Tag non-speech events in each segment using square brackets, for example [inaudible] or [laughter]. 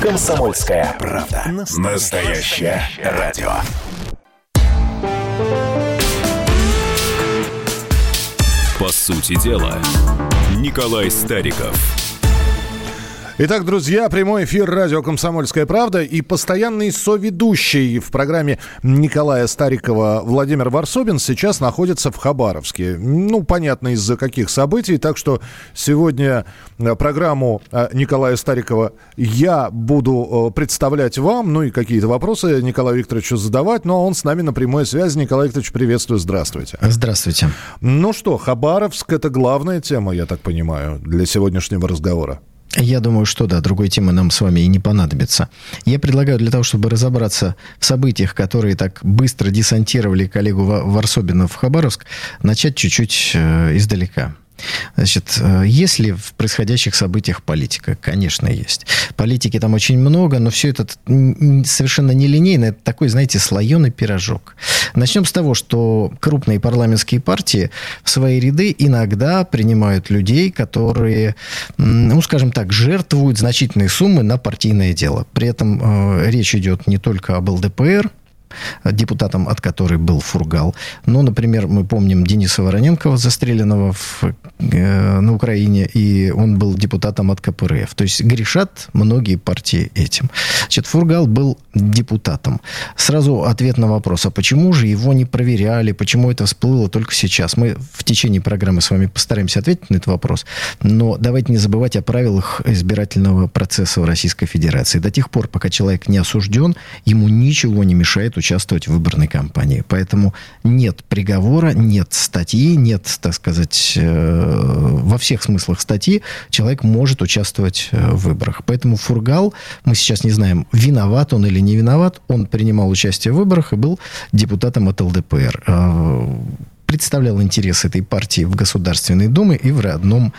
Комсомольская правда. Настоящее радио. По сути дела, Николай Стариков – Итак, друзья, прямой эфир радио «Комсомольская правда» и постоянный соведущий в программе Николая Старикова Владимир Варсобин сейчас находится в Хабаровске. Ну, понятно, из-за каких событий. Так что сегодня э, программу э, Николая Старикова я буду э, представлять вам, ну и какие-то вопросы Николаю Викторовичу задавать, но он с нами на прямой связи. Николай Викторович, приветствую, здравствуйте. Здравствуйте. Ну что, Хабаровск – это главная тема, я так понимаю, для сегодняшнего разговора. Я думаю, что да, другой темы нам с вами и не понадобится. Я предлагаю для того, чтобы разобраться в событиях, которые так быстро десантировали коллегу Варсобина в Хабаровск, начать чуть-чуть э, издалека. Значит, э, есть ли в происходящих событиях политика? Конечно, есть. Политики там очень много, но все это совершенно нелинейно. Это такой, знаете, слоеный пирожок. Начнем с того, что крупные парламентские партии в свои ряды иногда принимают людей, которые, ну, скажем так, жертвуют значительные суммы на партийное дело. При этом э, речь идет не только об ЛДПР, депутатом от которой был Фургал. Но, например, мы помним Дениса Вороненкова, застреленного в, э, на Украине, и он был депутатом от КПРФ. То есть грешат многие партии этим. Значит, Фургал был депутатом. Сразу ответ на вопрос, а почему же его не проверяли, почему это всплыло только сейчас? Мы в течение программы с вами постараемся ответить на этот вопрос, но давайте не забывать о правилах избирательного процесса в Российской Федерации. До тех пор, пока человек не осужден, ему ничего не мешает участвовать в выборной кампании. Поэтому нет приговора, нет статьи, нет, так сказать, э, во всех смыслах статьи человек может участвовать э, в выборах. Поэтому Фургал, мы сейчас не знаем, виноват он или не виноват, он принимал участие в выборах и был депутатом от ЛДПР. Э, представлял интересы этой партии в Государственной Думе и в родном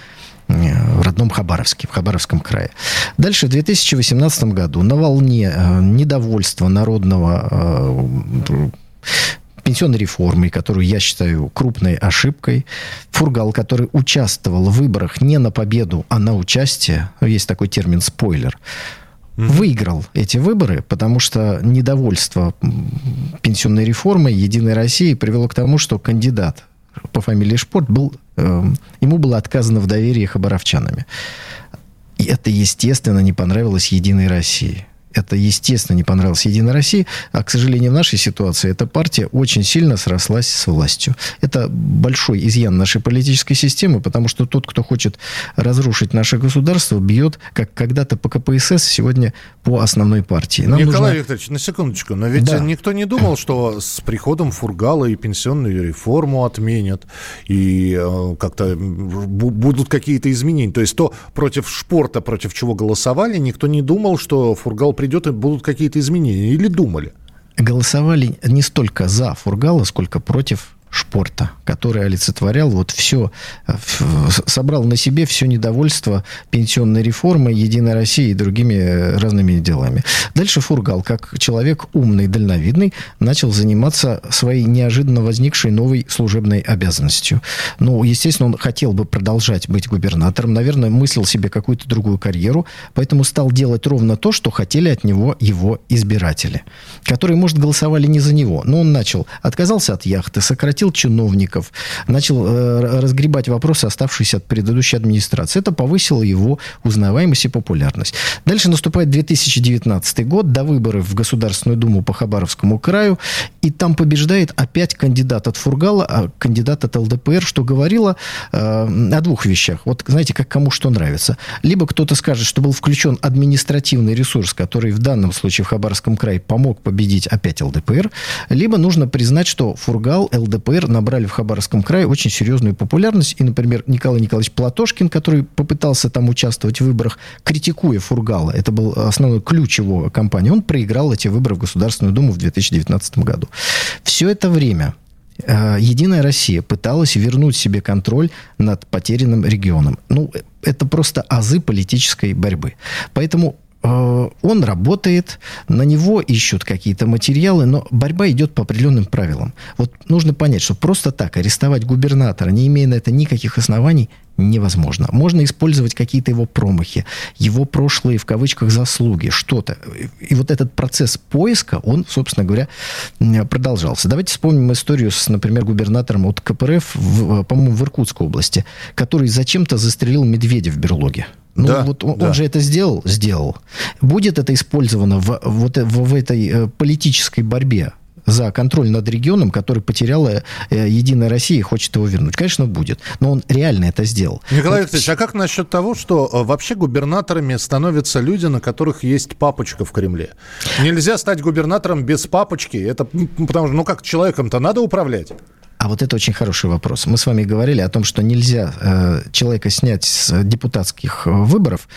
в родном Хабаровске, в Хабаровском крае. Дальше, в 2018 году на волне э, недовольства народного э, пенсионной реформой, которую я считаю крупной ошибкой. Фургал, который участвовал в выборах не на победу, а на участие, есть такой термин «спойлер», выиграл эти выборы, потому что недовольство пенсионной реформой Единой России привело к тому, что кандидат по фамилии Шпорт был, э, ему было отказано в доверии хабаровчанами. И это, естественно, не понравилось Единой России это, естественно, не понравилось Единой России, а, к сожалению, в нашей ситуации эта партия очень сильно срослась с властью. Это большой изъян нашей политической системы, потому что тот, кто хочет разрушить наше государство, бьет, как когда-то по КПСС, сегодня по основной партии. Нам Николай нужно... Викторович, на секундочку, но ведь да. никто не думал, что с приходом Фургала и пенсионную реформу отменят, и э, как-то будут какие-то изменения. То есть то против шпорта, против чего голосовали, никто не думал, что Фургал придет и будут какие-то изменения? Или думали? Голосовали не столько за Фургала, сколько против Шпорта, который олицетворял вот все, э, собрал на себе все недовольство пенсионной реформой, Единой России и другими э, разными делами. Дальше Фургал, как человек умный, дальновидный, начал заниматься своей неожиданно возникшей новой служебной обязанностью. Ну, естественно, он хотел бы продолжать быть губернатором, наверное, мыслил себе какую-то другую карьеру, поэтому стал делать ровно то, что хотели от него его избиратели, которые, может, голосовали не за него, но он начал, отказался от яхты, сократил сократил чиновников, начал э, разгребать вопросы, оставшиеся от предыдущей администрации. Это повысило его узнаваемость и популярность. Дальше наступает 2019 год, до выборов в Государственную Думу по Хабаровскому краю, и там побеждает опять кандидат от Фургала, а кандидат от ЛДПР, что говорило э, о двух вещах. Вот, знаете, как кому что нравится. Либо кто-то скажет, что был включен административный ресурс, который в данном случае в Хабаровском крае помог победить опять ЛДПР, либо нужно признать, что Фургал, ЛДПР ЛДПР набрали в Хабаровском крае очень серьезную популярность. И, например, Николай Николаевич Платошкин, который попытался там участвовать в выборах, критикуя Фургала, это был основной ключ его кампании, он проиграл эти выборы в Государственную Думу в 2019 году. Все это время э, Единая Россия пыталась вернуть себе контроль над потерянным регионом. Ну, это просто азы политической борьбы. Поэтому э, он работает, на него ищут какие-то материалы, но борьба идет по определенным правилам. Вот нужно понять, что просто так арестовать губернатора, не имея на это никаких оснований, невозможно. Можно использовать какие-то его промахи, его прошлые, в кавычках, заслуги, что-то. И вот этот процесс поиска, он, собственно говоря, продолжался. Давайте вспомним историю с, например, губернатором от КПРФ, в, по-моему, в Иркутской области, который зачем-то застрелил медведя в берлоге. Ну, да, вот он, да. он же это сделал? Сделал. Будет это использовано в, вот, в, в этой э, политической борьбе за контроль над регионом, который потеряла э, Единая Россия и хочет его вернуть? Конечно, будет. Но он реально это сделал. Николай вот... Алексеевич, а как насчет того, что э, вообще губернаторами становятся люди, на которых есть папочка в Кремле? Нельзя стать губернатором без папочки. Это потому что, ну как, человеком-то надо управлять. А вот это очень хороший вопрос. Мы с вами говорили о том, что нельзя э, человека снять с депутатских э, выборов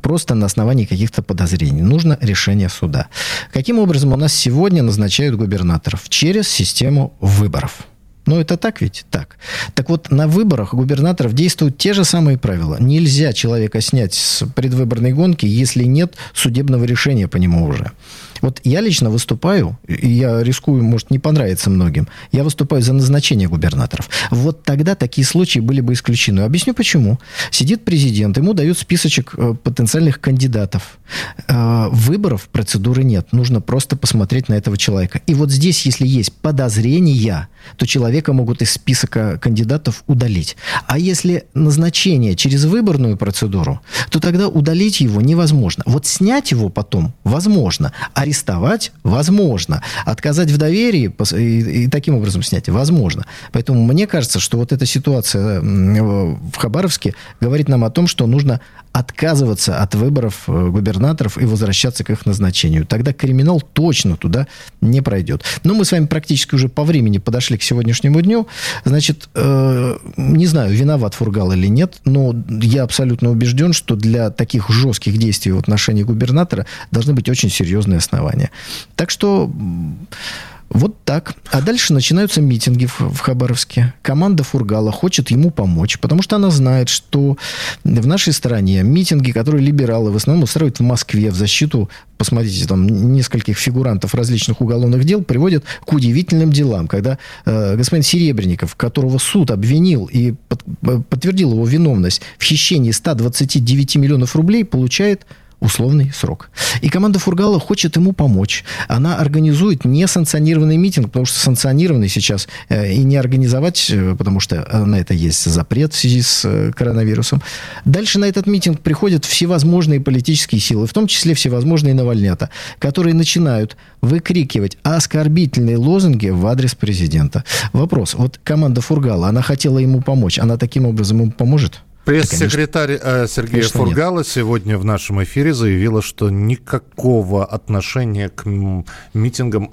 просто на основании каких-то подозрений. Нужно решение суда. Каким образом у нас сегодня назначают губернаторов? Через систему выборов. Ну, это так ведь? Так. Так вот, на выборах губернаторов действуют те же самые правила. Нельзя человека снять с предвыборной гонки, если нет судебного решения по нему уже. Вот я лично выступаю, и я рискую, может, не понравится многим, я выступаю за назначение губернаторов. Вот тогда такие случаи были бы исключены. Объясню почему. Сидит президент, ему дают списочек э, потенциальных кандидатов. Э, выборов процедуры нет. Нужно просто посмотреть на этого человека. И вот здесь, если есть подозрения, то человека могут из списка кандидатов удалить. А если назначение через выборную процедуру, то тогда удалить его невозможно. Вот снять его потом возможно, а арестовать возможно. Отказать в доверии и, и таким образом снять возможно. Поэтому мне кажется, что вот эта ситуация в Хабаровске говорит нам о том, что нужно отказываться от выборов э, губернаторов и возвращаться к их назначению. Тогда криминал точно туда не пройдет. Но мы с вами практически уже по времени подошли к сегодняшнему дню. Значит, э, не знаю, виноват Фургал или нет, но я абсолютно убежден, что для таких жестких действий в отношении губернатора должны быть очень серьезные основания. Так что вот так. А дальше начинаются митинги в, в Хабаровске. Команда Фургала хочет ему помочь, потому что она знает, что в нашей стране митинги, которые либералы в основном устраивают в Москве в защиту, посмотрите, там нескольких фигурантов различных уголовных дел, приводят к удивительным делам, когда э, господин Серебренников, которого суд обвинил и под, подтвердил его виновность в хищении 129 миллионов рублей, получает условный срок. И команда Фургала хочет ему помочь. Она организует несанкционированный митинг, потому что санкционированный сейчас э, и не организовать, э, потому что на это есть запрет в связи с э, коронавирусом. Дальше на этот митинг приходят всевозможные политические силы, в том числе всевозможные навальнята, которые начинают выкрикивать оскорбительные лозунги в адрес президента. Вопрос. Вот команда Фургала, она хотела ему помочь. Она таким образом ему поможет? Пресс-секретарь э, Сергея конечно, Фургала нет. сегодня в нашем эфире заявила, что никакого отношения к митингам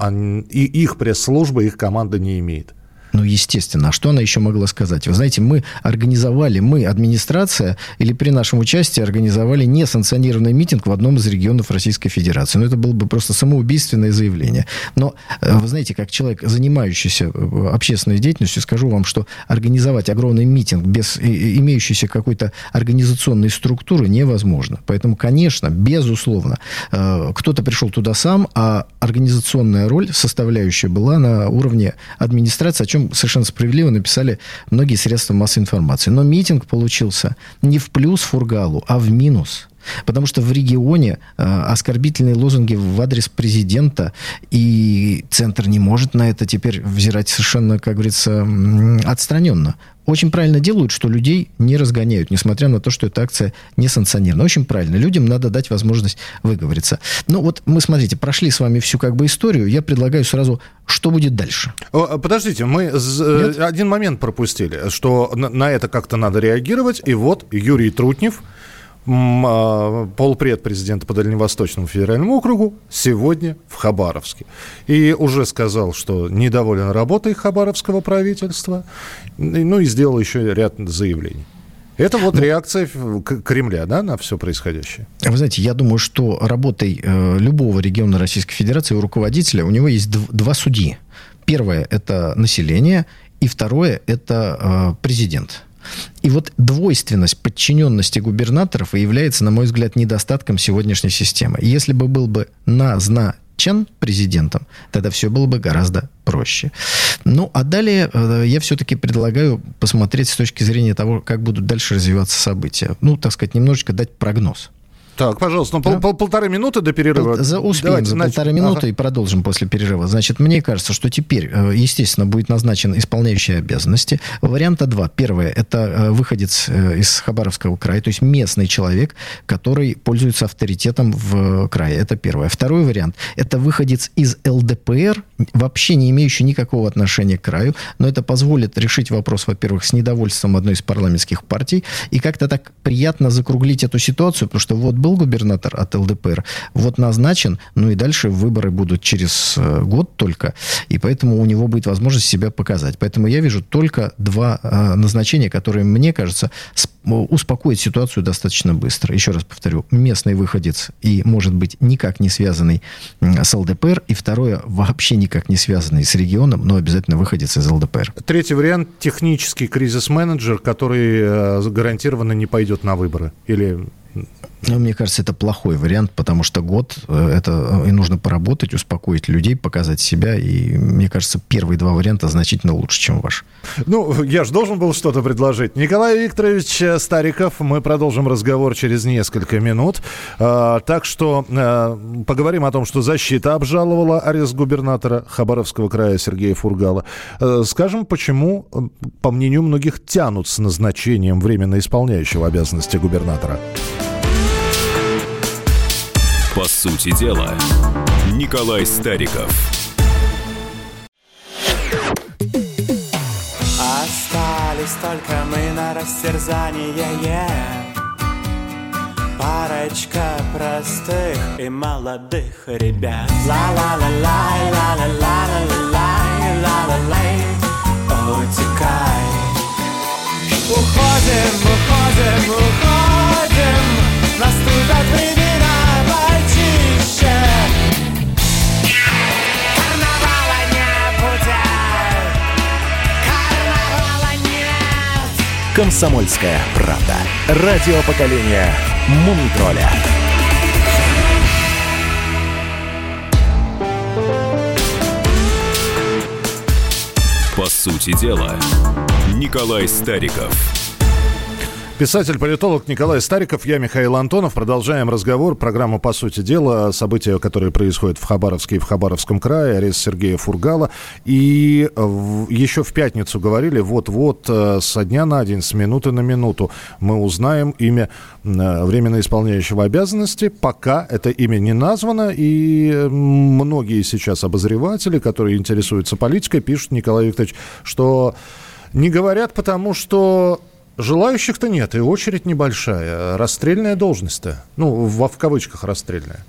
и их пресс-служба, их команда не имеет. Ну, естественно. А что она еще могла сказать? Вы знаете, мы организовали, мы, администрация, или при нашем участии организовали несанкционированный митинг в одном из регионов Российской Федерации. Ну, это было бы просто самоубийственное заявление. Но, э, вы знаете, как человек, занимающийся э, общественной деятельностью, скажу вам, что организовать огромный митинг без имеющейся какой-то организационной структуры невозможно. Поэтому, конечно, безусловно, э, кто-то пришел туда сам, а организационная роль, составляющая была на уровне администрации, о чем чем совершенно справедливо написали многие средства массовой информации. Но митинг получился не в плюс Фургалу, а в минус. Потому что в регионе э, оскорбительные лозунги в адрес президента, и Центр не может на это теперь взирать совершенно, как говорится, отстраненно очень правильно делают, что людей не разгоняют, несмотря на то, что эта акция не санкционирована. Очень правильно. Людям надо дать возможность выговориться. Ну вот мы, смотрите, прошли с вами всю как бы историю. Я предлагаю сразу, что будет дальше. А, подождите, мы Нет? один момент пропустили, что на это как-то надо реагировать. И вот Юрий Трутнев – полпред президента по Дальневосточному федеральному округу сегодня в Хабаровске. И уже сказал, что недоволен работой хабаровского правительства, ну и сделал еще ряд заявлений. Это вот ну, реакция Кремля, да, на все происходящее? Вы знаете, я думаю, что работой э, любого региона Российской Федерации у руководителя у него есть дв- два судьи. Первое – это население, и второе – это э, президент. И вот двойственность подчиненности губернаторов и является, на мой взгляд, недостатком сегодняшней системы. Если бы был бы назначен президентом, тогда все было бы гораздо проще. Ну, а далее э, я все-таки предлагаю посмотреть с точки зрения того, как будут дальше развиваться события. Ну, так сказать, немножечко дать прогноз. Так, пожалуйста, ну, да? пол, пол, полторы минуты до перерыва. За, успеем Давайте, за значит, полторы минуты ага. и продолжим после перерыва. Значит, мне кажется, что теперь, э, естественно, будет назначен исполняющий обязанности. Варианта два. Первое, это э, выходец э, из Хабаровского края, то есть местный человек, который пользуется авторитетом в крае. Это первое. Второй вариант, это выходец из ЛДПР, вообще не имеющий никакого отношения к краю, но это позволит решить вопрос, во-первых, с недовольством одной из парламентских партий, и как-то так приятно закруглить эту ситуацию, потому что вот был губернатор от ЛДПР, вот назначен, ну и дальше выборы будут через э, год только, и поэтому у него будет возможность себя показать. Поэтому я вижу только два э, назначения, которые, мне кажется, успокоят ситуацию достаточно быстро. Еще раз повторю, местный выходец и, может быть, никак не связанный с ЛДПР, и второе, вообще никак не связанный с регионом, но обязательно выходец из ЛДПР. Третий вариант – технический кризис-менеджер, который э, гарантированно не пойдет на выборы. Или ну, мне кажется, это плохой вариант, потому что год э, это э, и нужно поработать, успокоить людей, показать себя. И мне кажется, первые два варианта значительно лучше, чем ваш. Ну, я же должен был что-то предложить. Николай Викторович Стариков, мы продолжим разговор через несколько минут. Так что поговорим о том, что защита обжаловала арест губернатора Хабаровского края Сергея Фургала. Скажем, почему, по мнению многих, тянут с назначением временно исполняющего обязанности губернатора. По сути дела, Николай Стариков. Остались только мы на растерзание. Парочка простых и молодых ребят. Ла-ла-ла-лай, ла-ла-ла-ла-ла-лай, ла-ла-лай Утекай. Уходим, уходим, уходим. Наступят времена «Комсомольская правда». Радио поколения Мумитроля. По сути дела, Николай Стариков – Писатель-политолог Николай Стариков, я Михаил Антонов. Продолжаем разговор. Программу «По сути дела». События, которые происходят в Хабаровске и в Хабаровском крае. Арест Сергея Фургала. И еще в пятницу говорили, вот-вот э, со дня на день, с минуты на минуту мы узнаем имя э, временно исполняющего обязанности. Пока это имя не названо. И многие сейчас обозреватели, которые интересуются политикой, пишут, Николай Викторович, что не говорят, потому что Желающих-то нет, и очередь небольшая. Расстрельная должность-то. Ну, в, в кавычках расстрельная.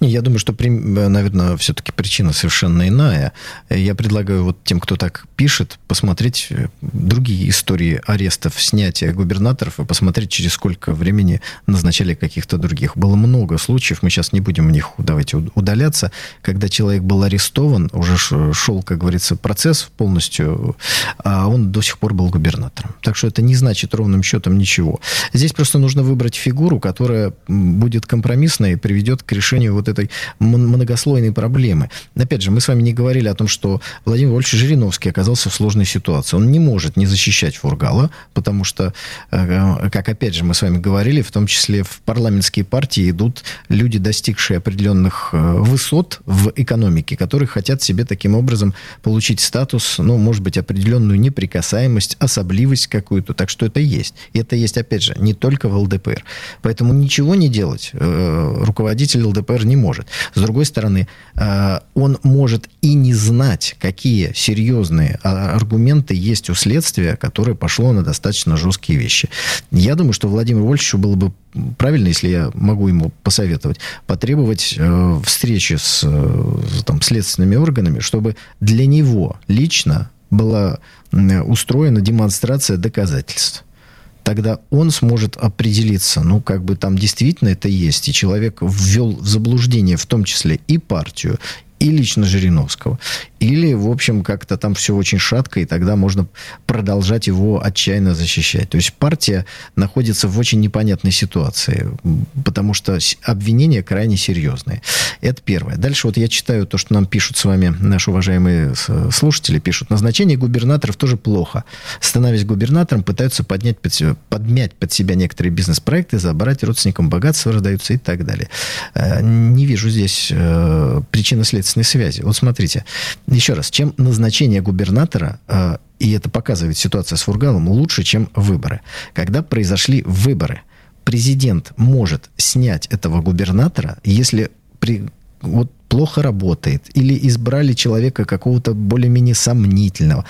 Не, я думаю, что, наверное, все-таки причина совершенно иная. Я предлагаю вот тем, кто так пишет, посмотреть э, другие истории арестов, снятия губернаторов и посмотреть, через сколько времени назначали каких-то других. Было много случаев, мы сейчас не будем в них давайте удаляться, когда человек был арестован, уже шел, как говорится, процесс полностью, а он до сих пор был губернатором. Так что это не значит ровным счетом ничего. Здесь просто нужно выбрать фигуру, которая будет компромиссной и приведет к решению вот этой многослойной проблемы. Опять же, мы с вами не говорили о том, что Владимир Вольфович Жириновский оказался в сложной ситуации. Он не может не защищать Фургала, потому что, э, как опять же мы с вами говорили, в том числе в парламентские партии идут люди, достигшие определенных э, высот в экономике, которые хотят себе таким образом получить статус, ну, может быть, определенную неприкасаемость, особливость какую-то. Так что это есть. И это есть, опять же, не только в ЛДПР. Поэтому ничего не делать э, руководитель ЛДПР не может. С другой стороны, э, он может и не знать, какие серьезные а, аргументы есть у следствия, которое пошло на достаточно жесткие вещи. Я думаю, что Владимиру Вольфовичу было бы правильно, если я могу ему посоветовать, потребовать э, встречи с э, там, следственными органами, чтобы для него лично была устроена демонстрация доказательств тогда он сможет определиться, ну, как бы там действительно это есть, и человек ввел в заблуждение в том числе и партию, и лично Жириновского. Или, в общем, как-то там все очень шатко, и тогда можно продолжать его отчаянно защищать. То есть партия находится в очень непонятной ситуации, потому что обвинения крайне серьезные. Это первое. Дальше вот я читаю то, что нам пишут с вами наши уважаемые слушатели, пишут. Назначение губернаторов тоже плохо. Становясь губернатором, пытаются поднять под себя, подмять под себя некоторые бизнес-проекты, забрать родственникам богатства, раздаются и так далее. Э, не вижу здесь э, причинно-следственной связи. Вот смотрите, еще раз, чем назначение губернатора, э, и это показывает ситуация с Фургалом, лучше, чем выборы. Когда произошли выборы, президент может снять этого губернатора, если при, вот плохо работает, или избрали человека какого-то более-менее сомнительного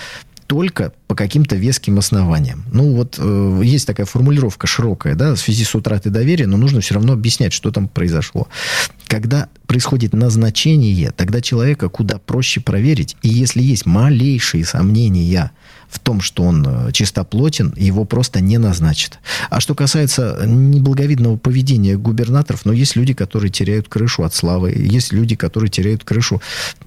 только по каким-то веским основаниям. Ну, вот э, есть такая формулировка широкая, да, в связи с утратой доверия, но нужно все равно объяснять, что там произошло. Когда происходит назначение, тогда человека куда проще проверить, и если есть малейшие сомнения в том, что он э, чистоплотен, его просто не назначат. А что касается неблаговидного поведения губернаторов, ну, есть люди, которые теряют крышу от славы, есть люди, которые теряют крышу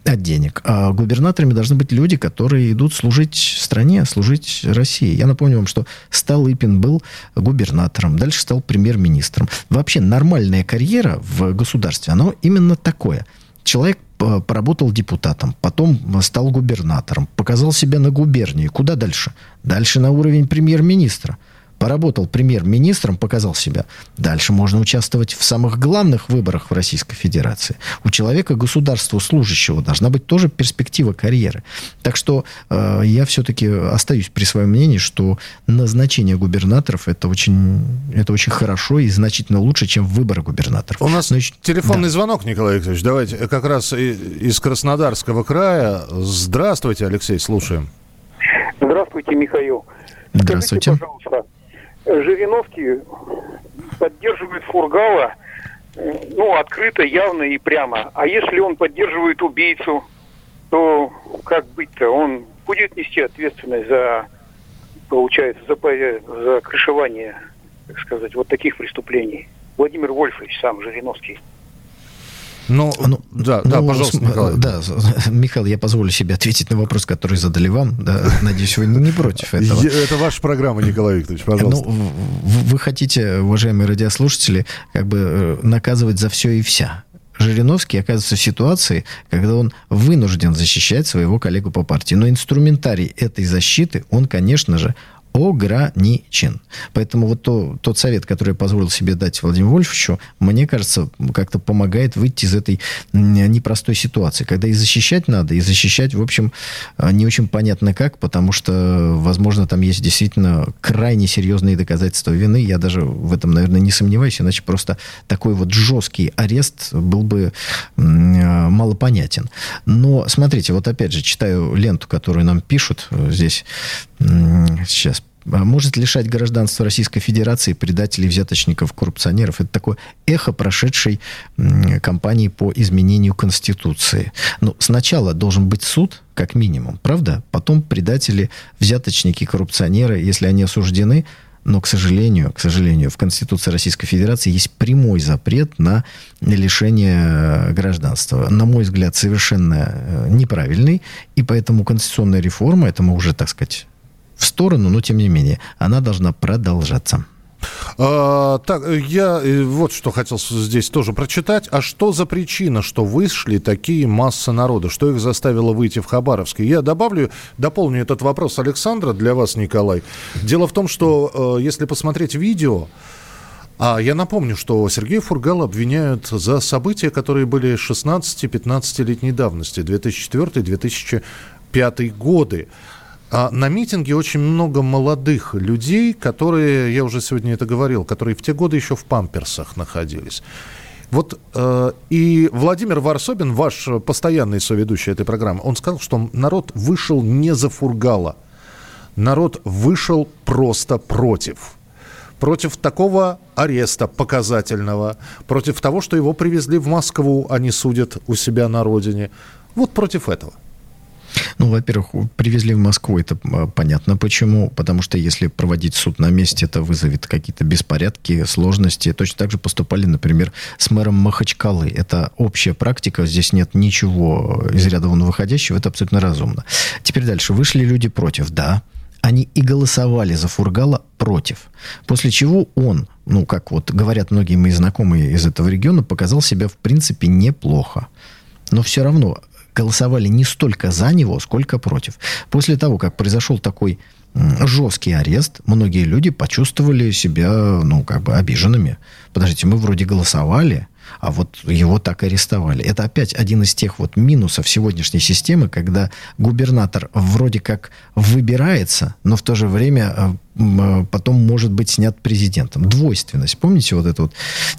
от денег. А губернаторами должны быть люди, которые идут служить стране, служить России. Я напомню вам, что Столыпин был губернатором, дальше стал премьер-министром. Вообще нормальная карьера в государстве, она именно такое. Человек поработал депутатом, потом стал губернатором, показал себя на губернии. Куда дальше? Дальше на уровень премьер-министра – поработал премьер-министром, показал себя. Дальше можно участвовать в самых главных выборах в Российской Федерации. У человека, государства служащего, должна быть тоже перспектива карьеры. Так что э, я все-таки остаюсь при своем мнении, что назначение губернаторов это очень, это очень хорошо и значительно лучше, чем выборы губернаторов. У нас Но телефонный да. звонок, Николай Викторович. Давайте как раз из Краснодарского края. Здравствуйте, Алексей, слушаем. Здравствуйте, Михаил. Здравствуйте. Скажите, пожалуйста, Жириновский поддерживает Фургала, ну, открыто, явно и прямо. А если он поддерживает убийцу, то как быть-то? Он будет нести ответственность за, получается, за, за крышевание, так сказать, вот таких преступлений. Владимир Вольфович сам, Жириновский. Ну, ну да, ну, да, пожалуйста, Николай. Да, Михаил, я позволю себе ответить на вопрос, который задали вам. Да, надеюсь, вы не против этого. Это ваша программа, Николай Викторович, пожалуйста. Ну, вы хотите, уважаемые радиослушатели, как бы э, наказывать за все и вся. Жириновский оказывается в ситуации, когда он вынужден защищать своего коллегу по партии. Но инструментарий этой защиты, он, конечно же, ограничен. Поэтому вот то, тот совет, который я позволил себе дать Владимиру Вольфовичу, мне кажется, как-то помогает выйти из этой непростой ситуации, когда и защищать надо, и защищать, в общем, а, не очень понятно как, потому что, возможно, там есть действительно крайне серьезные доказательства вины. Я даже в этом, наверное, не сомневаюсь, иначе просто такой вот жесткий арест был бы а, малопонятен. Но, смотрите, вот опять же, читаю ленту, которую нам пишут э, здесь сейчас может лишать гражданства Российской Федерации предателей, взяточников, коррупционеров. Это такое эхо прошедшей кампании по изменению Конституции. Но сначала должен быть суд, как минимум, правда? Потом предатели, взяточники, коррупционеры, если они осуждены, но, к сожалению, к сожалению, в Конституции Российской Федерации есть прямой запрет на лишение э, гражданства. На мой взгляд, совершенно э, неправильный. И поэтому конституционная реформа, это мы уже, так сказать, в сторону, но тем не менее, она должна продолжаться. А, так, я э, вот что хотел здесь тоже прочитать. А что за причина, что вышли такие массы народа? Что их заставило выйти в Хабаровске? Я добавлю, дополню этот вопрос Александра для вас, Николай. Дело в том, что э, если посмотреть видео, а я напомню, что Сергея Фургала обвиняют за события, которые были 16-15-летней давности, 2004-2005 годы. А на митинге очень много молодых людей, которые, я уже сегодня это говорил, которые в те годы еще в памперсах находились. Вот э, и Владимир Варсобин, ваш постоянный соведущий этой программы, он сказал, что народ вышел не за Фургала. Народ вышел просто против. Против такого ареста показательного, против того, что его привезли в Москву, они судят у себя на родине. Вот против этого. Ну, во-первых, привезли в Москву, это а, понятно почему. Потому что если проводить суд на месте, это вызовет какие-то беспорядки, сложности. Точно так же поступали, например, с мэром Махачкалы. Это общая практика, здесь нет ничего из ряда вон выходящего, это абсолютно разумно. Теперь дальше. Вышли люди против, да. Они и голосовали за Фургала против. После чего он, ну, как вот говорят многие мои знакомые из этого региона, показал себя, в принципе, неплохо. Но все равно голосовали не столько за него, сколько против. После того, как произошел такой жесткий арест, многие люди почувствовали себя, ну, как бы обиженными. Подождите, мы вроде голосовали, а вот его так арестовали. Это опять один из тех вот минусов сегодняшней системы, когда губернатор вроде как выбирается, но в то же время э, потом может быть снят президентом. Двойственность. Помните вот это вот?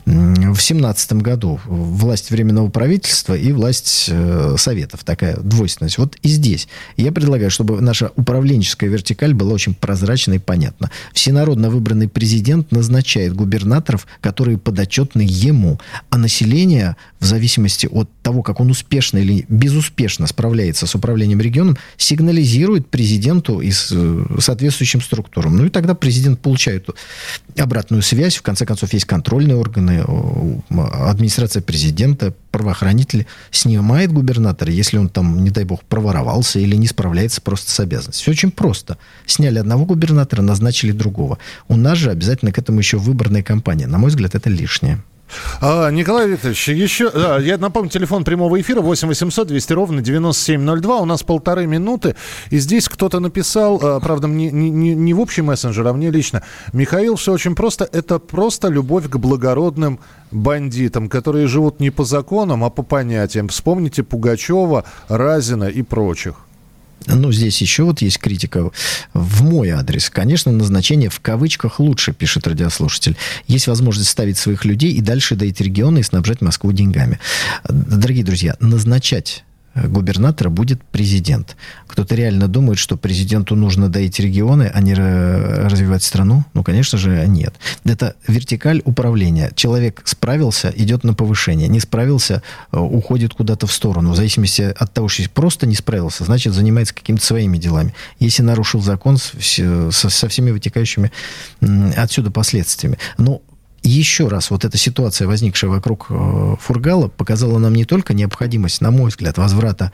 В семнадцатом году власть Временного правительства и власть э, Советов. Такая двойственность. Вот и здесь. Я предлагаю, чтобы наша управленческая вертикаль была очень прозрачна и понятна. Всенародно выбранный президент назначает губернаторов, которые подотчетны ему. А население, в зависимости от того, как он успешно или безуспешно справляется с управлением регионом, сигнализирует президенту и э, соответствующим структурам. Ну и тогда президент получает обратную связь. В конце концов, есть контрольные органы, администрация президента, правоохранители снимает губернатора, если он там, не дай бог, проворовался или не справляется просто с обязанностью. Все очень просто. Сняли одного губернатора, назначили другого. У нас же обязательно к этому еще выборная кампания. На мой взгляд, это лишнее. А, Николай Викторович, еще, да, я напомню, телефон прямого эфира 8 800 200 ровно 9702. У нас полторы минуты. И здесь кто-то написал, а, правда, не, не, не в общий мессенджер, а мне лично. Михаил, все очень просто. Это просто любовь к благородным бандитам, которые живут не по законам, а по понятиям. Вспомните Пугачева, Разина и прочих. Ну, здесь еще вот есть критика в мой адрес. Конечно, назначение в кавычках лучше, пишет радиослушатель. Есть возможность ставить своих людей и дальше доить регионы и снабжать Москву деньгами. Дорогие друзья, назначать губернатора будет президент. Кто-то реально думает, что президенту нужно доить регионы, а не развивать страну? Ну, конечно же, нет. Это вертикаль управления. Человек справился, идет на повышение. Не справился, э, уходит куда-то в сторону. В зависимости от того, что просто не справился, значит, занимается какими-то своими делами. Если нарушил закон со всеми вытекающими отсюда последствиями. Но еще раз вот эта ситуация, возникшая вокруг э, Фургала, показала нам не только необходимость, на мой взгляд, возврата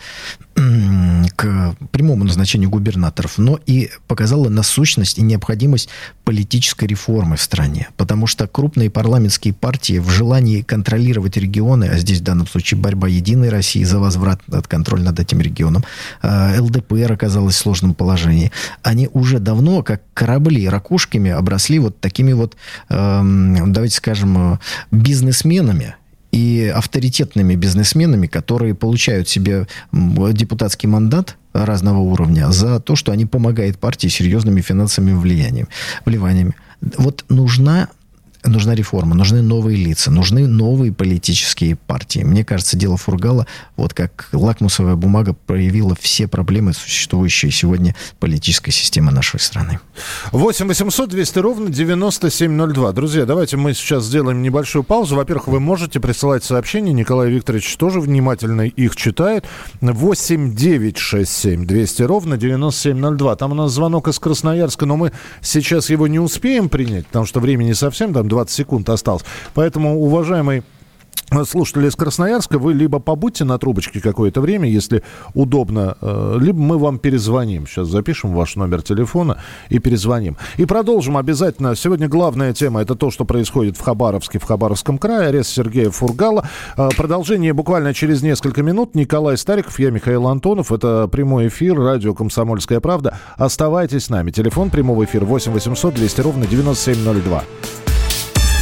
к прямому назначению губернаторов, но и показала насущность и необходимость политической реформы в стране. Потому что крупные парламентские партии в желании контролировать регионы, а здесь в данном случае борьба Единой России за возврат от контроля над этим регионом, э, ЛДПР оказалась в сложном положении. Они уже давно, как корабли ракушками, обросли вот такими вот, эм, давайте скажем, э, бизнесменами, и авторитетными бизнесменами, которые получают себе депутатский мандат разного уровня за то, что они помогают партии серьезными финансовыми влиянием, вливаниями. Вот нужна нужна реформа, нужны новые лица, нужны новые политические партии. Мне кажется, дело Фургала, вот как лакмусовая бумага, проявила все проблемы, существующие сегодня политической системы нашей страны. 8 800 200 ровно 9702. Друзья, давайте мы сейчас сделаем небольшую паузу. Во-первых, вы можете присылать сообщения. Николай Викторович тоже внимательно их читает. 8 9 6 7 200 ровно 9702. Там у нас звонок из Красноярска, но мы сейчас его не успеем принять, потому что времени совсем там 20 секунд осталось. Поэтому, уважаемый слушатели из Красноярска, вы либо побудьте на трубочке какое-то время, если удобно, э, либо мы вам перезвоним. Сейчас запишем ваш номер телефона и перезвоним. И продолжим обязательно. Сегодня главная тема – это то, что происходит в Хабаровске, в Хабаровском крае. Арест Сергея Фургала. Э, продолжение буквально через несколько минут. Николай Стариков, я Михаил Антонов. Это прямой эфир, радио «Комсомольская правда». Оставайтесь с нами. Телефон прямого эфира 8 800 200 ровно 9702.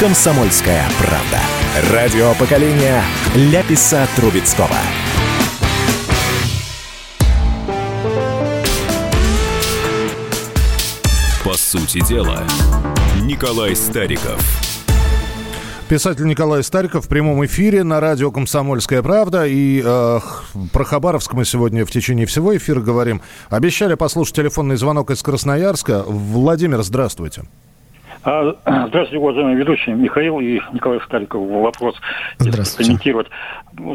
«Комсомольская правда». Радио поколения Ляписа Трубецкого. По сути дела, Николай Стариков. Писатель Николай Стариков в прямом эфире на радио «Комсомольская правда». И э, про Хабаровск мы сегодня в течение всего эфира говорим. Обещали послушать телефонный звонок из Красноярска. Владимир, здравствуйте. А, [clears throat] Здравствуйте, уважаемые ведущие. Михаил и Николай Стариков. Вопрос Здравствуйте. комментировать.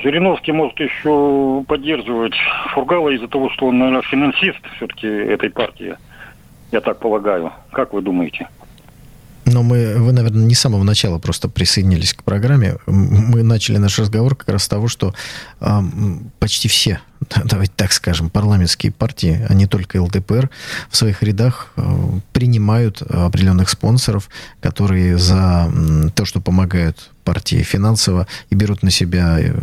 Жириновский может еще поддерживать Фургала из-за того, что он, наверное, финансист все-таки этой партии. Я так полагаю. Как вы думаете? Но мы, вы, наверное, не с самого начала просто присоединились к программе. Мы начали наш разговор как раз с того, что ам, почти все, давайте так скажем, парламентские партии, а не только ЛДПР, в своих рядах э, принимают определенных спонсоров, которые за м, то, что помогают партии финансово и берут на себя э,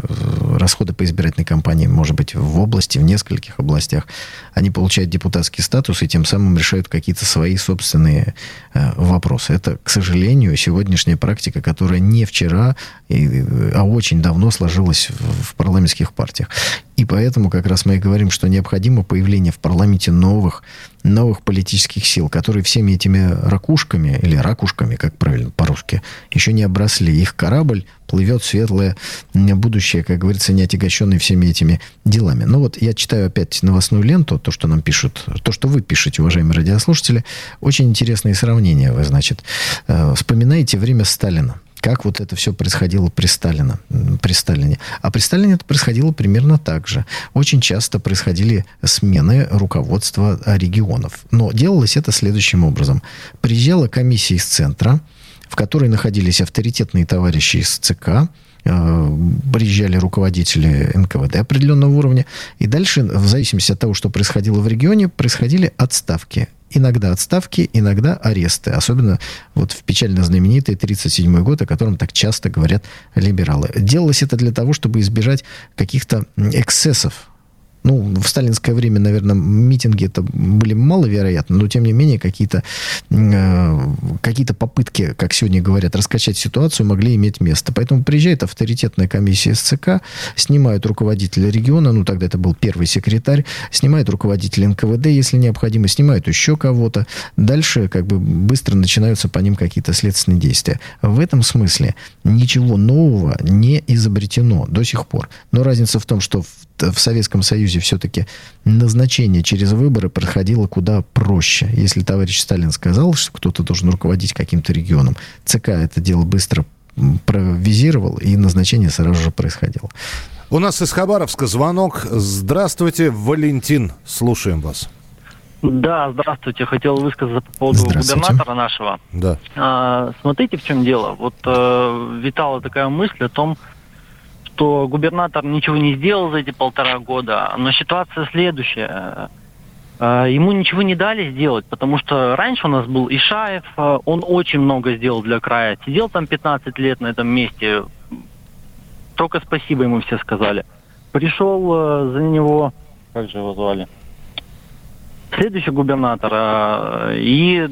расходы по избирательной кампании, может быть, в области, в нескольких областях. Они получают депутатский статус и тем самым решают какие-то свои собственные э, вопросы. Это, к сожалению, сегодняшняя практика, которая не вчера, а очень давно сложилась в, в парламентских партиях. И поэтому как раз мы и говорим, что необходимо появление в парламенте новых, новых политических сил, которые всеми этими ракушками, или ракушками, как правильно по-русски, еще не обросли. Их корабль плывет светлое будущее, как говорится, не отягощенный всеми этими делами. Ну вот я читаю опять новостную ленту, то, что нам пишут, то, что вы пишете, уважаемые радиослушатели. Очень интересные сравнения вы, значит, э, вспоминаете время Сталина как вот это все происходило при Сталине, м, при Сталине. А при Сталине это происходило примерно так же. Очень часто происходили смены руководства а, регионов. Но делалось это следующим образом. Приезжала комиссия из центра, в которой находились авторитетные товарищи из ЦК, э, приезжали руководители НКВД определенного уровня, и дальше, в зависимости от того, что происходило в регионе, происходили отставки. Иногда отставки, иногда аресты. Особенно вот в печально знаменитый 1937 год, о котором так часто говорят либералы. Делалось это для того, чтобы избежать каких-то эксцессов ну, в сталинское время, наверное, митинги это были маловероятны, но тем не менее какие-то э, какие-то попытки, как сегодня говорят, раскачать ситуацию могли иметь место. Поэтому приезжает авторитетная комиссия СЦК, снимают руководителя региона, ну тогда это был первый секретарь, снимают руководителя НКВД, если необходимо, снимают еще кого-то. Дальше как бы быстро начинаются по ним какие-то следственные действия. В этом смысле ничего нового не изобретено до сих пор. Но разница в том, что в в Советском Союзе все-таки назначение через выборы проходило куда проще. Если товарищ Сталин сказал, что кто-то должен руководить каким-то регионом, ЦК это дело быстро провизировал, и назначение сразу же происходило. У нас из Хабаровска звонок. Здравствуйте, Валентин. Слушаем вас. Да, здравствуйте. Хотел высказаться по поводу губернатора нашего. Да. А, смотрите, в чем дело. Вот э, витала такая мысль о том, что губернатор ничего не сделал за эти полтора года, но ситуация следующая. Э, ему ничего не дали сделать, потому что раньше у нас был Ишаев, э, он очень много сделал для края. Сидел там 15 лет на этом месте, только спасибо ему все сказали. Пришел э, за него, как же его звали? Следующий губернатор, и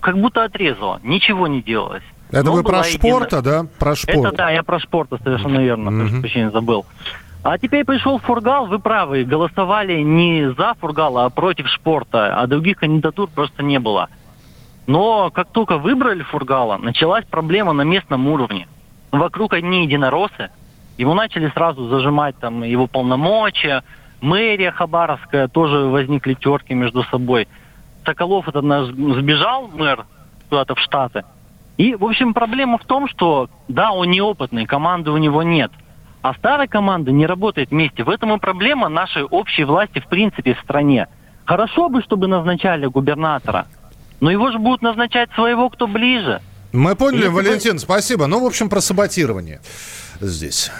как будто отрезало, ничего не делалось. Это Но вы про была единая- шпорта, да? Про шпорт. это да, я про спорт совершенно верно, прошу прощения, забыл. А теперь пришел Фургал, вы правы, голосовали не за Фургала, а против спорта, а других кандидатур просто не было. Но как только выбрали Фургала, началась проблема на местном уровне. Вокруг одни единороссы, ему начали сразу зажимать там его полномочия, мэрия Хабаровская, тоже возникли терки между собой. Соколов этот наш сбежал, мэр, куда-то в Штаты. И, в общем, проблема в том, что, да, он неопытный, команды у него нет. А старая команда не работает вместе. В этом и проблема нашей общей власти в принципе в стране. Хорошо бы, чтобы назначали губернатора, но его же будут назначать своего, кто ближе. Мы поняли, Если Валентин, спасибо. Ну, в общем, про саботирование здесь.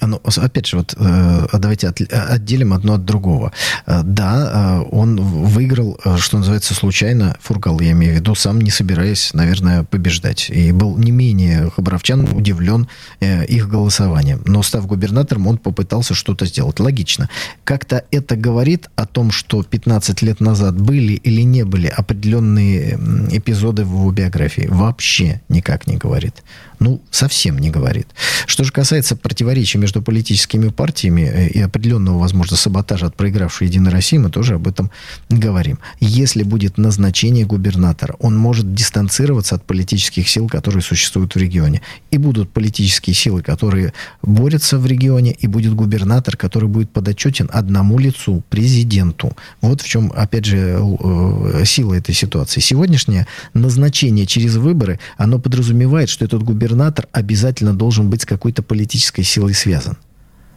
А, Ну, опять же, вот э, давайте от- отделим одно от другого. Э, Да, э, он выиграл, э, что называется, случайно, Фургал, я имею в виду, сам не собираясь, наверное, побеждать. И был не менее хабаровчан удивлен э, их голосованием. Но став губернатором, он попытался что-то сделать. Логично. Как-то это говорит о том, что 15 лет назад были или не были определенные эпизоды в его биографии. Вообще никак не говорит. Ну, совсем не говорит. Что же касается противоречий между политическими партиями э, и определенного, возможно, саботажа от проигравшей Единой России, мы тоже об этом говорим. Если будет назначение губернатора, он может дистанцироваться от политических сил, которые существуют в регионе. И будут политические силы, которые борются в регионе, и будет губернатор, который будет подотчетен одному лицу, президенту. Вот в чем, опять же, э, сила этой ситуации. Сегодняшнее назначение через выборы, оно подразумевает, что этот губернатор обязательно должен быть с какой-то политической силой связан.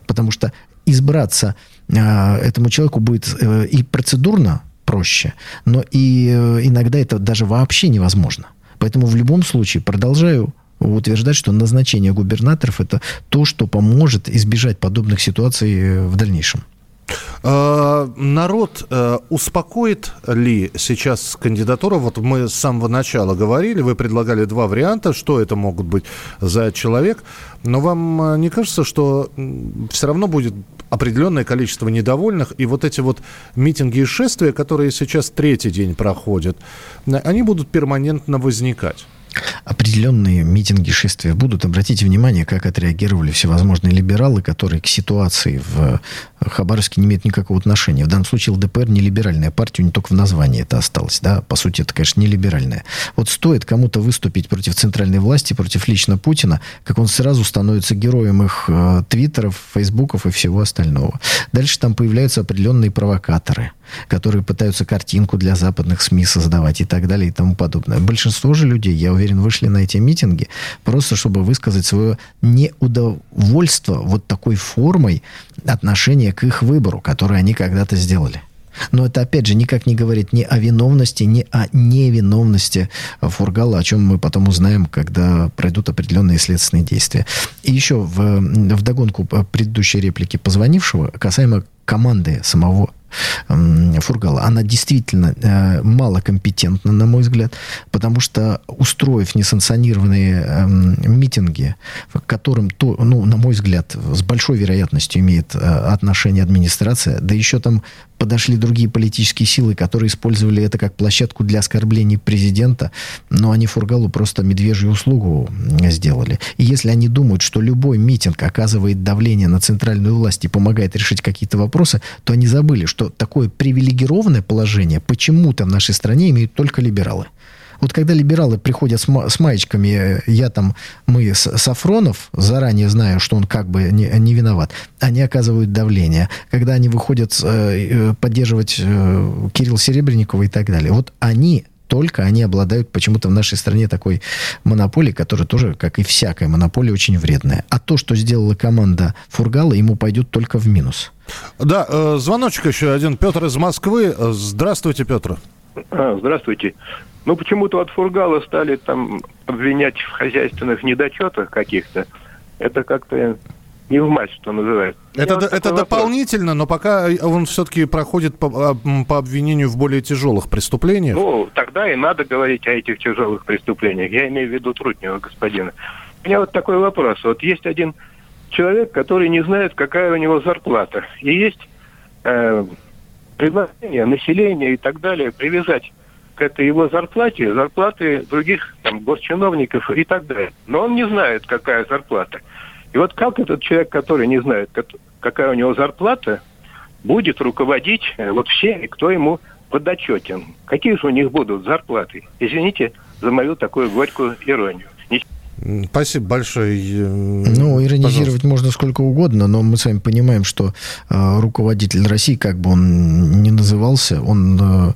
Потому что избраться э, этому человеку будет э, и процедурно проще, но и э, иногда это даже вообще невозможно. Поэтому в любом случае продолжаю утверждать, что назначение губернаторов это то, что поможет избежать подобных ситуаций э, в дальнейшем. Э, Народ э, успокоит ли сейчас кандидатура? Вот мы с самого начала говорили, вы предлагали два варианта, что это могут быть за человек. Но вам э, не кажется, что все равно будет определенное количество недовольных, и вот эти вот митинги и шествия, которые сейчас третий день проходят, они будут перманентно возникать? Определенные митинги, шествия будут. Обратите внимание, как отреагировали всевозможные либералы, которые к ситуации в Хабаровске не имеют никакого отношения. В данном случае ЛДПР не либеральная партия, не только в названии это осталось. Да? По сути, это, конечно, не либеральная. Вот стоит кому-то выступить против центральной власти, против лично Путина, как он сразу становится героем их э, твиттеров, фейсбуков и всего остального. Дальше там появляются определенные провокаторы, которые пытаются картинку для западных СМИ создавать и так далее и тому подобное. Большинство же людей, я уверен, вышли на эти митинги просто, чтобы высказать свое неудовольство вот такой формой отношения к их выбору, который они когда-то сделали. Но это, опять же, никак не говорит ни о виновности, ни о невиновности Фургала, о чем мы потом узнаем, когда пройдут определенные следственные действия. И еще в, в догонку предыдущей реплики позвонившего касаемо команды самого Фургала, она действительно э, малокомпетентна, на мой взгляд, потому что устроив несанкционированные э, митинги, к которым, то, ну, на мой взгляд, с большой вероятностью имеет э, отношение администрация, да еще там подошли другие политические силы, которые использовали это как площадку для оскорблений президента, но они Фургалу просто медвежью услугу сделали. И если они думают, что любой митинг оказывает давление на центральную власть и помогает решить какие-то вопросы, то они забыли, что такое привилегированное положение почему-то в нашей стране имеют только либералы. Вот когда либералы приходят с, ма- с маечками, я там, мы с Сафронов, заранее знаю, что он как бы не, не виноват, они оказывают давление. Когда они выходят э, поддерживать э, Кирилл Серебренникова и так далее, вот они только они обладают почему-то в нашей стране такой монополией, которая тоже, как и всякая монополия, очень вредная. А то, что сделала команда Фургала, ему пойдет только в минус. Да, э, звоночек еще один. Петр из Москвы. Здравствуйте, Петр. А, здравствуйте. Ну, почему-то от Фургала стали там обвинять в хозяйственных недочетах каких-то. Это как-то не в мать, что называется. Это, вот это дополнительно, но пока он все-таки проходит по, по обвинению в более тяжелых преступлениях. Ну, тогда и надо говорить о этих тяжелых преступлениях. Я имею в виду Трутнева господина. У меня вот такой вопрос. Вот есть один человек, который не знает, какая у него зарплата. И есть э, предложение населения и так далее привязать к этой его зарплате зарплаты других там, госчиновников и так далее. Но он не знает, какая зарплата. И вот как этот человек, который не знает, какая у него зарплата, будет руководить э, вот всеми, кто ему подотчетен? Какие же у них будут зарплаты? Извините за мою такую горькую иронию. Спасибо большое. Ну, иронизировать Пожалуйста. можно сколько угодно, но мы с вами понимаем, что э, руководитель России, как бы он ни назывался, он, э,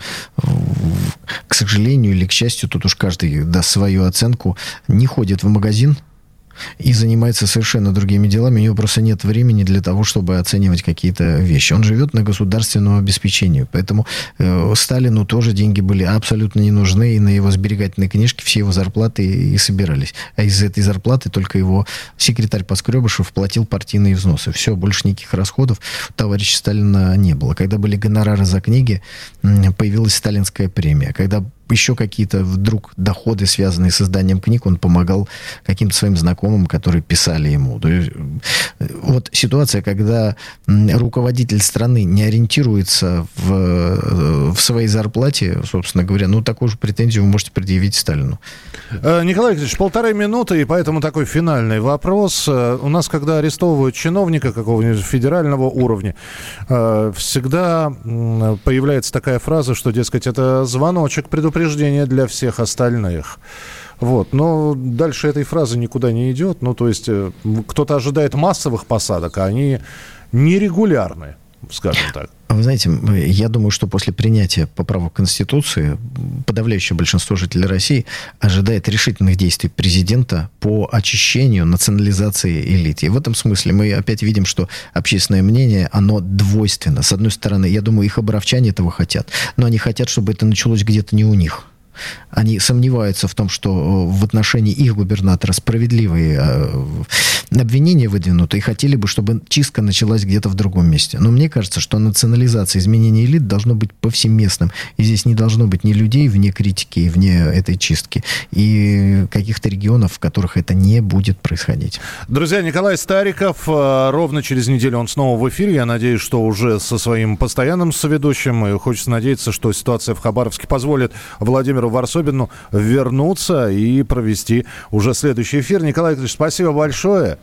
к сожалению или к счастью, тут уж каждый даст свою оценку, не ходит в магазин, и занимается совершенно другими делами. У него просто нет времени для того, чтобы оценивать какие-то вещи. Он живет на государственном обеспечении. Поэтому э, Сталину тоже деньги были абсолютно не нужны, и на его сберегательной книжке все его зарплаты и собирались. А из этой зарплаты только его секретарь Поскребышев платил партийные взносы. Все, больше никаких расходов товарища Сталина не было. Когда были гонорары за книги, появилась сталинская премия. Когда еще какие-то вдруг доходы, связанные с изданием книг, он помогал каким-то своим знакомым, которые писали ему. То есть, э, вот ситуация, когда руководитель страны не ориентируется в, э, в своей зарплате, собственно говоря, ну, такую же претензию вы можете предъявить Сталину. Э, Николай Викторович, полторы минуты, и поэтому такой финальный вопрос. У нас, когда арестовывают чиновника какого-нибудь федерального уровня, всегда появляется такая фраза, что, дескать, это звоночек предупреждения для всех остальных. Вот. Но дальше этой фразы никуда не идет. Ну, то есть э, кто-то ожидает массовых посадок, а они нерегулярны скажем так. Вы знаете, я думаю, что после принятия поправок Конституции подавляющее большинство жителей России ожидает решительных действий президента по очищению, национализации элит. И в этом смысле мы опять видим, что общественное мнение, оно двойственно. С одной стороны, я думаю, их оборовчане этого хотят, но они хотят, чтобы это началось где-то не у них. Они сомневаются в том, что э, в отношении их губернатора справедливые э, обвинения выдвинуты и хотели бы, чтобы чистка началась где-то в другом месте. Но мне кажется, что национализация изменения элит должно быть повсеместным. И здесь не должно быть ни людей вне критики и вне этой чистки, и каких-то регионов, в которых это не будет происходить. Друзья, Николай Стариков, э, ровно через неделю он снова в эфире. Я надеюсь, что уже со своим постоянным соведущим. И хочется надеяться, что ситуация в Хабаровске позволит Владимиру Варсобину вернуться и провести уже следующий эфир. Николай Викторович, спасибо большое.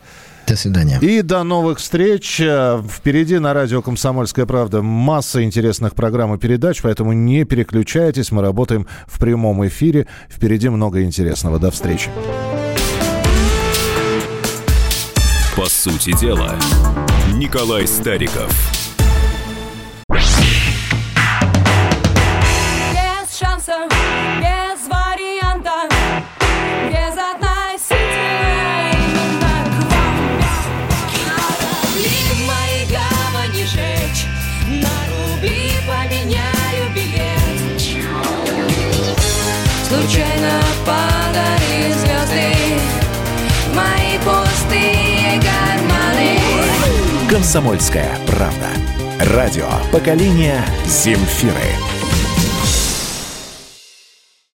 До свидания. И до новых встреч. Впереди на радио «Комсомольская правда» масса интересных программ и передач, поэтому не переключайтесь. Мы работаем в прямом эфире. Впереди много интересного. До встречи. По сути дела, Николай Стариков. «Комсомольская правда». Радио «Поколение Земфиры».